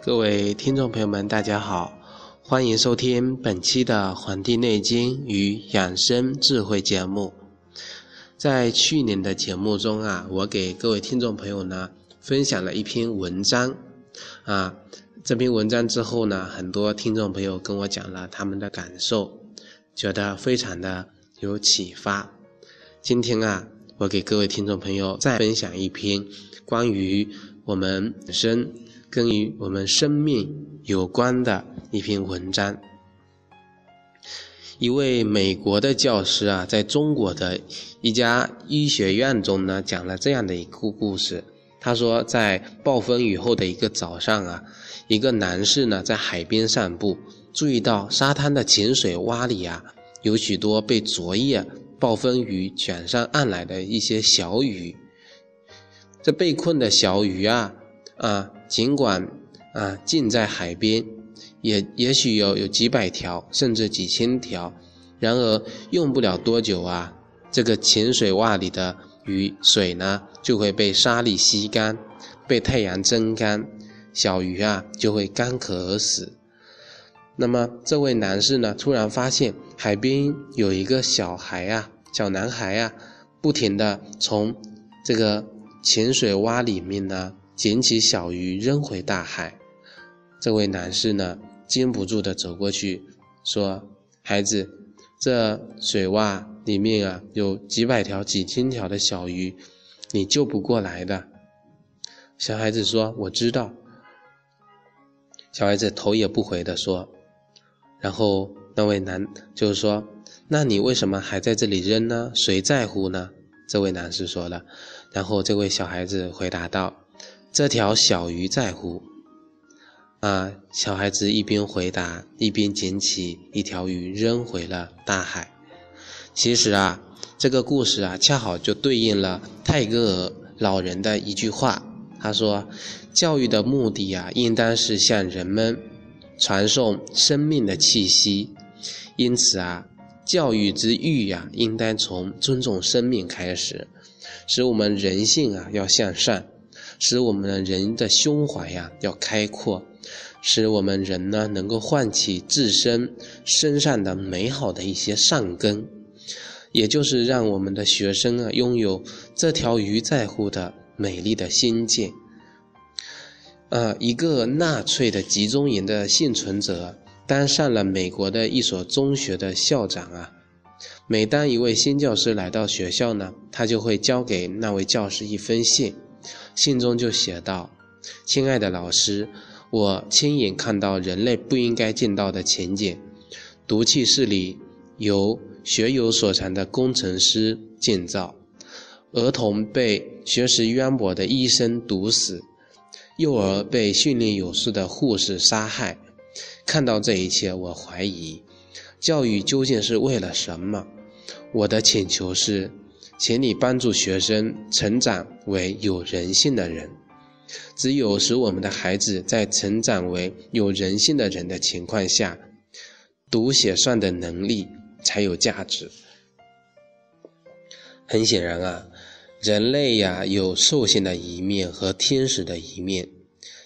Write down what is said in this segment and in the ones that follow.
各位听众朋友们，大家好，欢迎收听本期的《黄帝内经与养生智慧》节目。在去年的节目中啊，我给各位听众朋友呢分享了一篇文章啊，这篇文章之后呢，很多听众朋友跟我讲了他们的感受，觉得非常的有启发。今天啊，我给各位听众朋友再分享一篇关于我们本身。跟与我们生命有关的一篇文章。一位美国的教师啊，在中国的一家医学院中呢，讲了这样的一个故事。他说，在暴风雨后的一个早上啊，一个男士呢在海边散步，注意到沙滩的浅水洼里啊，有许多被昨夜暴风雨卷上岸来的一些小鱼。这被困的小鱼啊。啊，尽管啊近在海边，也也许有有几百条，甚至几千条，然而用不了多久啊，这个浅水洼里的鱼水呢就会被沙粒吸干，被太阳蒸干，小鱼啊就会干渴而死。那么这位男士呢，突然发现海边有一个小孩啊，小男孩啊，不停的从这个浅水洼里面呢。捡起小鱼扔回大海，这位男士呢，禁不住的走过去，说：“孩子，这水洼里面啊，有几百条、几千条的小鱼，你救不过来的。”小孩子说：“我知道。”小孩子头也不回的说，然后那位男就是说：“那你为什么还在这里扔呢？谁在乎呢？”这位男士说了，然后这位小孩子回答道。这条小鱼在乎啊！小孩子一边回答，一边捡起一条鱼扔回了大海。其实啊，这个故事啊，恰好就对应了泰戈尔老人的一句话。他说：“教育的目的啊，应当是向人们传送生命的气息。因此啊，教育之欲呀，应当从尊重生命开始，使我们人性啊要向善。”使我们的人的胸怀呀要开阔，使我们人呢能够唤起自身身上的美好的一些善根，也就是让我们的学生啊拥有这条鱼在乎的美丽的心境。呃，一个纳粹的集中营的幸存者当上了美国的一所中学的校长啊。每当一位新教师来到学校呢，他就会交给那位教师一封信。信中就写道：“亲爱的老师，我亲眼看到人类不应该见到的情景：毒气室里由学有所长的工程师建造，儿童被学识渊博的医生毒死，幼儿被训练有素的护士杀害。看到这一切，我怀疑教育究竟是为了什么？我的请求是。”请你帮助学生成长为有人性的人。只有使我们的孩子在成长为有人性的人的情况下，读写算的能力才有价值。很显然啊，人类呀有兽性的一面和天使的一面。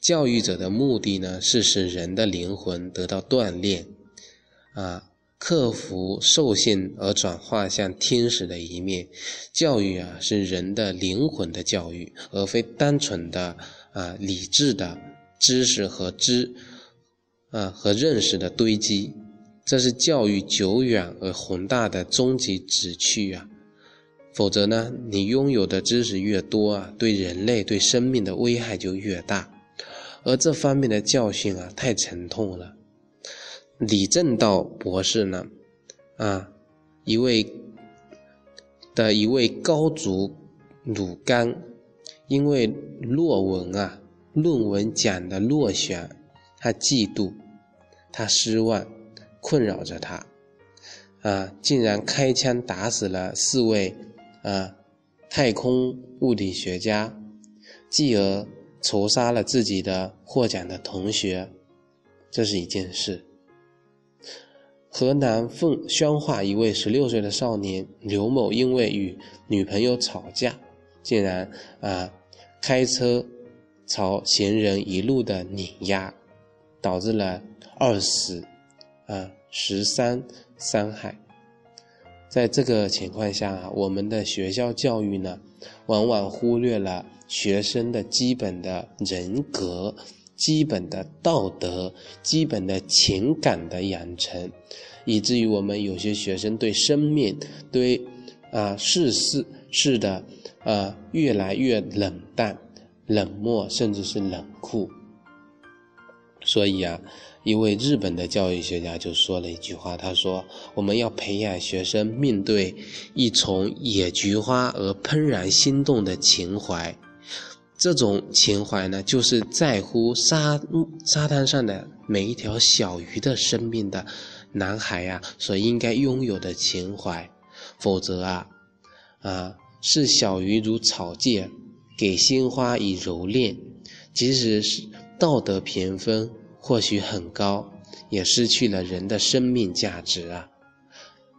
教育者的目的呢，是使人的灵魂得到锻炼，啊。克服兽性而转化向天使的一面，教育啊是人的灵魂的教育，而非单纯的啊理智的知识和知啊和认识的堆积，这是教育久远而宏大的终极旨趣啊。否则呢，你拥有的知识越多啊，对人类对生命的危害就越大，而这方面的教训啊太沉痛了。李政道博士呢，啊，一位的一位高足鲁刚，因为论文啊，论文讲的落选，他嫉妒，他失望，困扰着他，啊，竟然开枪打死了四位啊太空物理学家，继而仇杀了自己的获奖的同学，这是一件事。河南奉宣化一位十六岁的少年刘某，因为与女朋友吵架，竟然啊开车朝行人一路的碾压，导致了二死，啊十三伤害。在这个情况下，我们的学校教育呢，往往忽略了学生的基本的人格、基本的道德、基本的情感的养成，以至于我们有些学生对生命、对啊世事事的啊越来越冷淡、冷漠，甚至是冷酷。所以啊。一位日本的教育学家就说了一句话，他说：“我们要培养学生面对一丛野菊花而怦然心动的情怀。这种情怀呢，就是在乎沙沙滩上的每一条小鱼的生命的男孩呀所应该拥有的情怀。否则啊，啊，视小鱼如草芥，给鲜花以蹂躏，即使是道德评分。”或许很高，也失去了人的生命价值啊！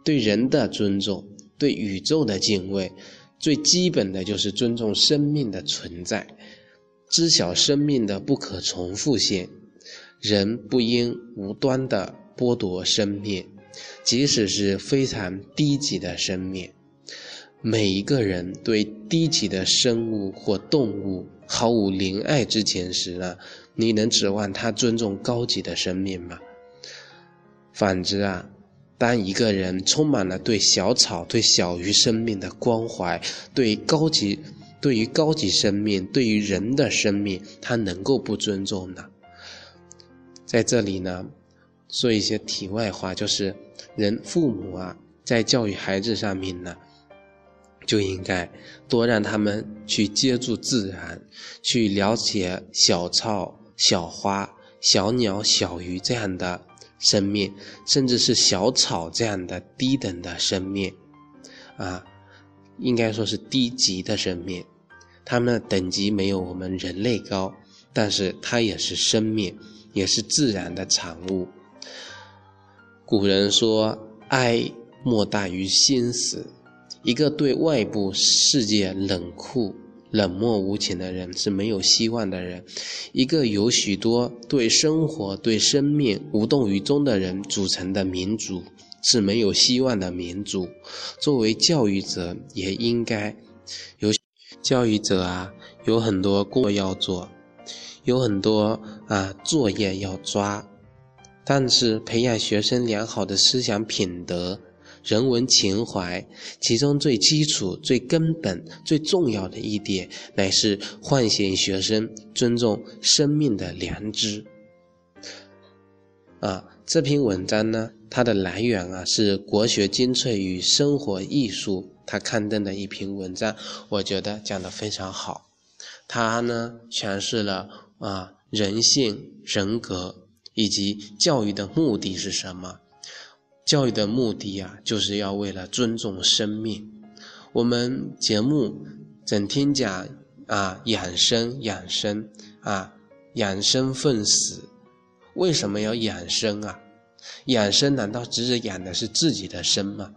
对人的尊重，对宇宙的敬畏，最基本的就是尊重生命的存在，知晓生命的不可重复性。人不应无端的剥夺生命，即使是非常低级的生命。每一个人对低级的生物或动物毫无怜爱之情时呢？你能指望他尊重高级的生命吗？反之啊，当一个人充满了对小草、对小鱼生命的关怀，对高级、对于高级生命、对于人的生命，他能够不尊重呢？在这里呢，说一些题外话，就是人父母啊，在教育孩子上面呢。就应该多让他们去接触自然，去了解小草、小花、小鸟、小鱼这样的生命，甚至是小草这样的低等的生命，啊，应该说是低级的生命。它们的等级没有我们人类高，但是它也是生命，也是自然的产物。古人说：“哀莫大于心死。”一个对外部世界冷酷、冷漠无情的人是没有希望的人；一个有许多对生活、对生命无动于衷的人组成的民族是没有希望的民族。作为教育者，也应该有教育者啊，有很多工作要做，有很多啊作业要抓，但是培养学生良好的思想品德。人文情怀，其中最基础、最根本、最重要的一点，乃是唤醒学生尊重生命的良知。啊，这篇文章呢，它的来源啊是《国学精粹与生活艺术》它刊登的一篇文章，我觉得讲得非常好。它呢诠释了啊人性、人格以及教育的目的是什么。教育的目的啊，就是要为了尊重生命。我们节目整天讲啊养生养生啊养生奉死，为什么要养生啊？养生难道只是养的是自己的生吗？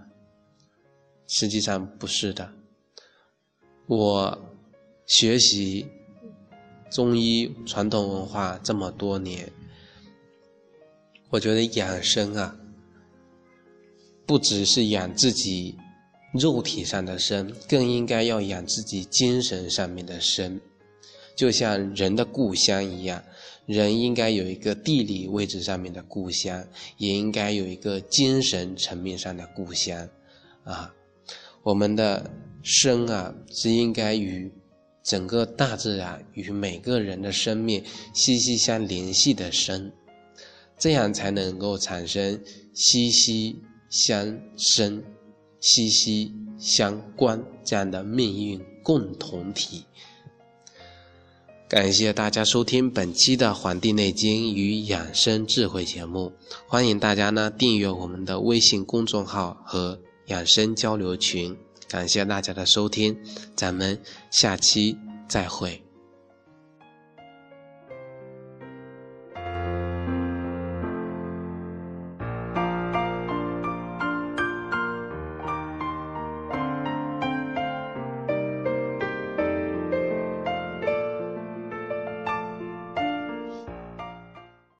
实际上不是的。我学习中医传统文化这么多年，我觉得养生啊。不只是养自己肉体上的生，更应该要养自己精神上面的生。就像人的故乡一样，人应该有一个地理位置上面的故乡，也应该有一个精神层面上的故乡。啊，我们的生啊，是应该与整个大自然与每个人的生命息息相联系的生，这样才能够产生息息。相生、息息相关这样的命运共同体。感谢大家收听本期的《黄帝内经与养生智慧》节目，欢迎大家呢订阅我们的微信公众号和养生交流群。感谢大家的收听，咱们下期再会。